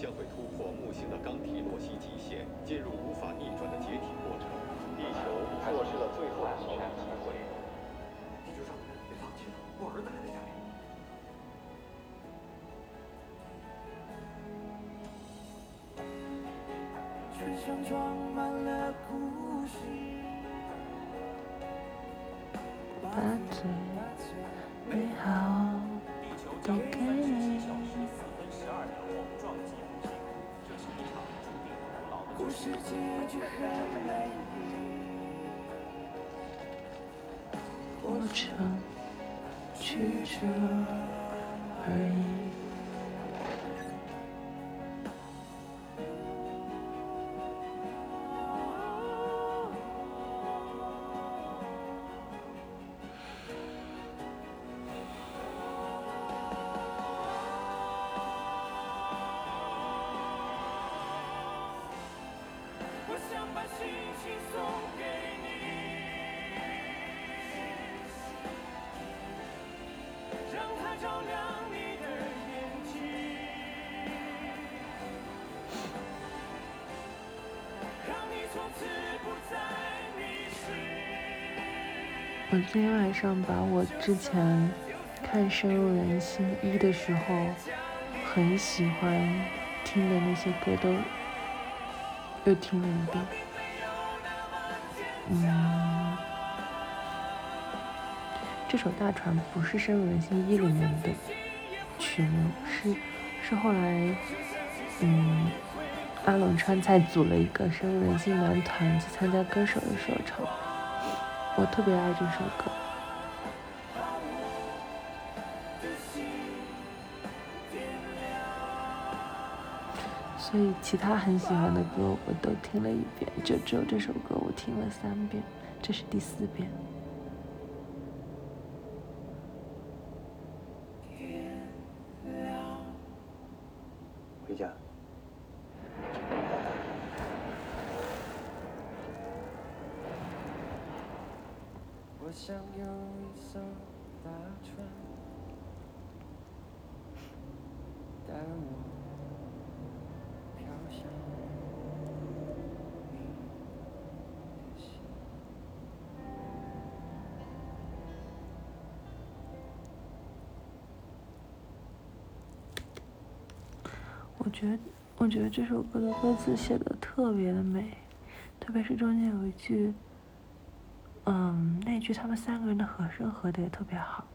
将会突破木星的刚提罗西极限，进入无法逆转的解体过程。地球错失了最后的逃离机会。地球上的人别放弃了，我儿子还在家里。车上装满了故事，把最美好故事结局很美丽，过程曲折而已。我今天晚上把我之前看《深入人心一》的时候很喜欢听的那些歌都又听了一遍。嗯，这首《大船》不是《深入人心一》里面的曲目，是是后来嗯阿冷川菜组了一个深入人心男团去参加歌手的时候唱。我特别爱这首歌。所以其他很喜欢的歌我都听了一遍，就只有这首歌我听了三遍，这是第四遍。回家。我想有一艘大船，带我飘向你的心。我觉得，我觉得这首歌的歌词写的特别的美，特别是中间有一句，嗯，那句他们三个人的和声合的也特别好，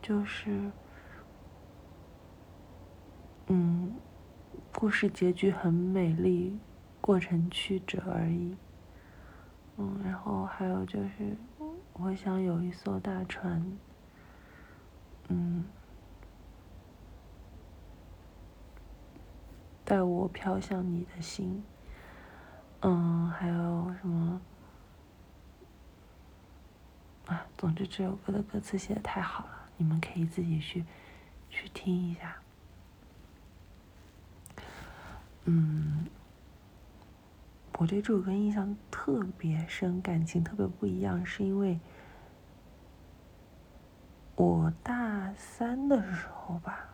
就是，嗯，故事结局很美丽，过程曲折而已。嗯，然后还有就是，我想有一艘大船，嗯。带我飘向你的心。嗯，还有什么？啊，总之这首歌的歌词写的太好了，你们可以自己去去听一下。嗯，我对这首歌印象特别深，感情特别不一样，是因为我大三的时候吧。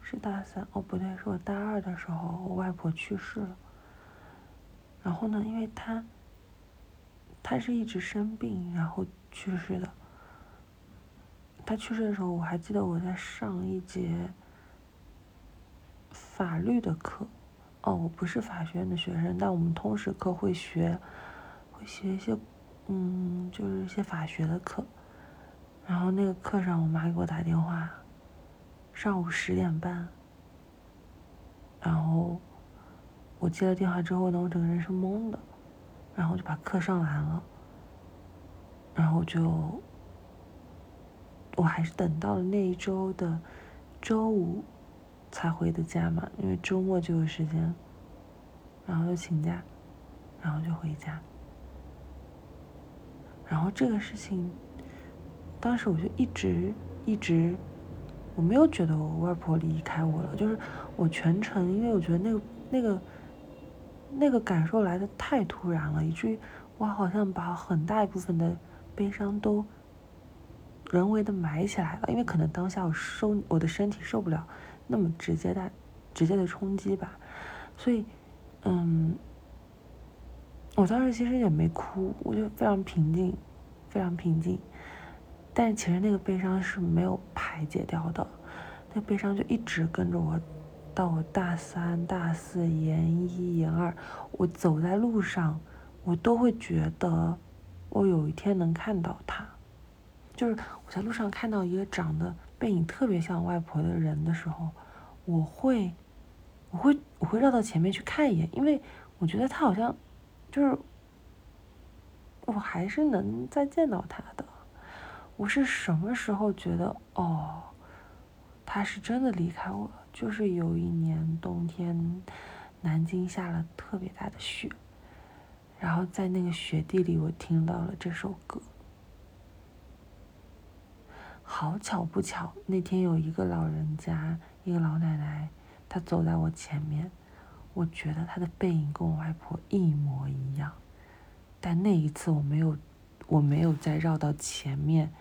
是大三哦，不对，是我大二的时候，我外婆去世了。然后呢，因为她，他是一直生病，然后去世的。他去世的时候，我还记得我在上一节法律的课。哦，我不是法学院的学生，但我们通识课会学，会学一些，嗯，就是一些法学的课。然后那个课上，我妈给我打电话。上午十点半，然后我接了电话之后呢，我整个人是懵的，然后就把课上完了，然后就我还是等到了那一周的周五才回的家嘛，因为周末就有时间，然后就请假，然后就回家，然后这个事情，当时我就一直一直。我没有觉得我外婆离开我了，就是我全程，因为我觉得那个那个那个感受来的太突然了，以至于我好像把很大一部分的悲伤都人为的埋起来了，因为可能当下我受我的身体受不了那么直接的直接的冲击吧，所以，嗯，我当时其实也没哭，我就非常平静，非常平静，但其实那个悲伤是没有排解掉的，那悲伤就一直跟着我，到我大三、大四、研一、研二，我走在路上，我都会觉得我有一天能看到他。就是我在路上看到一个长得背影特别像外婆的人的时候，我会，我会，我会绕到前面去看一眼，因为我觉得他好像，就是，我还是能再见到他的。我是什么时候觉得哦，他是真的离开我了？就是有一年冬天，南京下了特别大的雪，然后在那个雪地里，我听到了这首歌。好巧不巧，那天有一个老人家，一个老奶奶，她走在我前面，我觉得她的背影跟我外婆一模一样，但那一次我没有，我没有再绕到前面，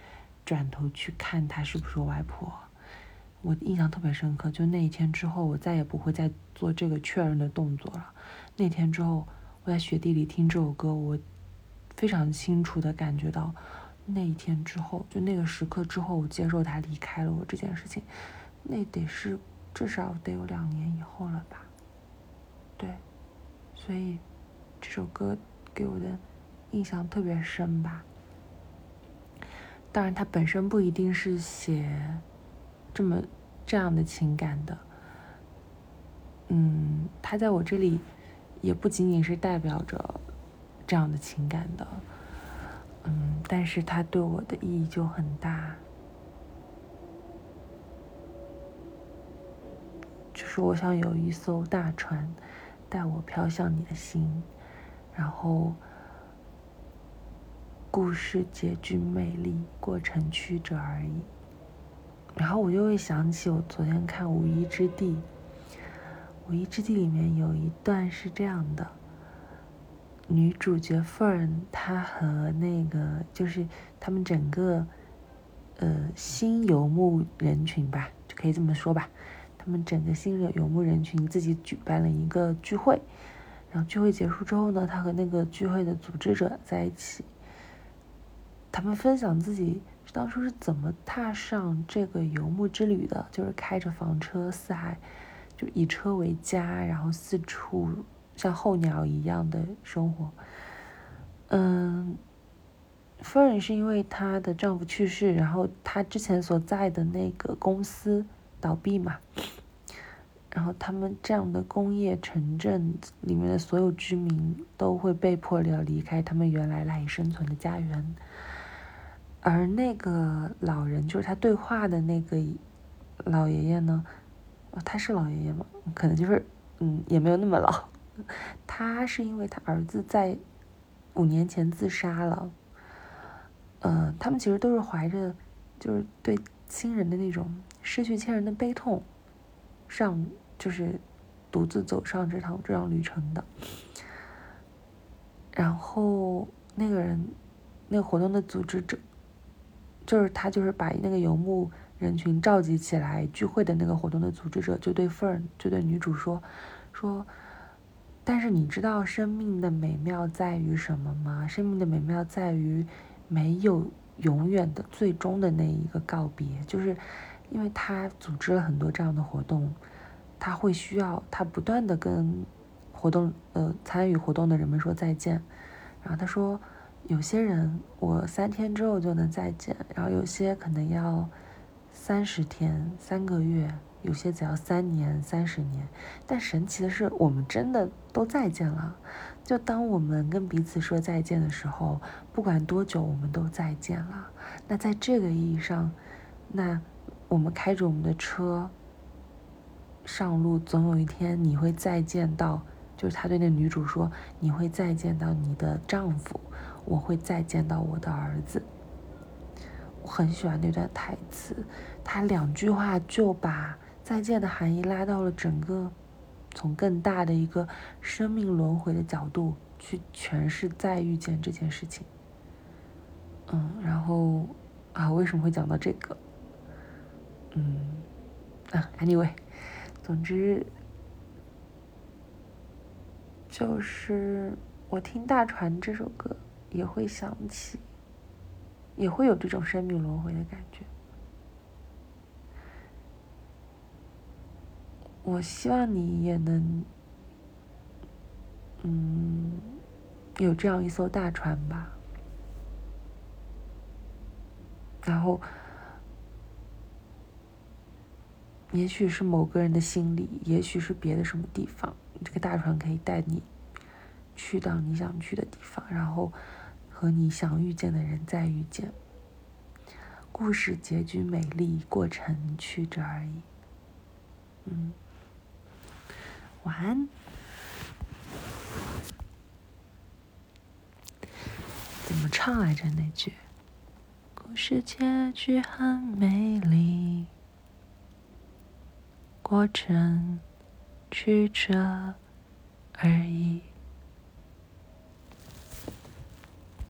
转头去看她是不是我外婆，我印象特别深刻。就那一天之后，我再也不会再做这个确认的动作了。那天之后，我在雪地里听这首歌，我非常清楚的感觉到。那一天之后，就那个时刻之后，我接受他离开了我这件事情，那得是至少得有两年以后了吧？对，所以这首歌给我的印象特别深吧。当然，它本身不一定是写这么这样的情感的，嗯，它在我这里也不仅仅是代表着这样的情感的。嗯，但是它对我的意义就很大，就是我想有一艘大船带我飘向你的心，然后故事结局美丽，过程曲折而已。然后我就会想起我昨天看《无依之地》，《无依之地》里面有一段是这样的。女主角 Fern，她和那个就是他们整个呃新游牧人群吧，就可以这么说吧。他们整个新游牧人群自己举办了一个聚会，然后聚会结束之后呢，她和那个聚会的组织者在一起，他们分享自己当初是怎么踏上这个游牧之旅的，就是开着房车四海，就以车为家，然后四处。像候鸟一样的生活，嗯，夫人是因为她的丈夫去世，然后她之前所在的那个公司倒闭嘛，然后他们这样的工业城镇里面的所有居民都会被迫要离开他们原来赖以生存的家园，而那个老人就是他对话的那个老爷爷呢，他是老爷爷吗？可能就是嗯，也没有那么老。他是因为他儿子在五年前自杀了，呃，他们其实都是怀着就是对亲人的那种失去亲人的悲痛，上就是独自走上这趟这趟旅程的。然后那个人，那个活动的组织者，就是他，就是把那个游牧人群召集起来聚会的那个活动的组织者，就对 Fern 就对女主说说。但是你知道生命的美妙在于什么吗？生命的美妙在于没有永远的最终的那一个告别，就是因为他组织了很多这样的活动，他会需要他不断的跟活动呃参与活动的人们说再见，然后他说有些人我三天之后就能再见，然后有些可能要三十天三个月。有些只要三年、三十年，但神奇的是，我们真的都再见了。就当我们跟彼此说再见的时候，不管多久，我们都再见了。那在这个意义上，那我们开着我们的车上路，总有一天你会再见到。就是他对那女主说：“你会再见到你的丈夫，我会再见到我的儿子。”我很喜欢那段台词，他两句话就把。再见的含义拉到了整个，从更大的一个生命轮回的角度去诠释再遇见这件事情。嗯，然后啊，为什么会讲到这个？嗯，啊，anyway，总之就是我听《大船》这首歌也会想起，也会有这种生命轮回的感觉。我希望你也能，嗯，有这样一艘大船吧。然后，也许是某个人的心里，也许是别的什么地方，这个大船可以带你去到你想去的地方，然后和你想遇见的人再遇见。故事结局美丽，过程曲折而已。嗯，晚安。怎么唱来着那句？故事结局很美丽，过程曲折而已。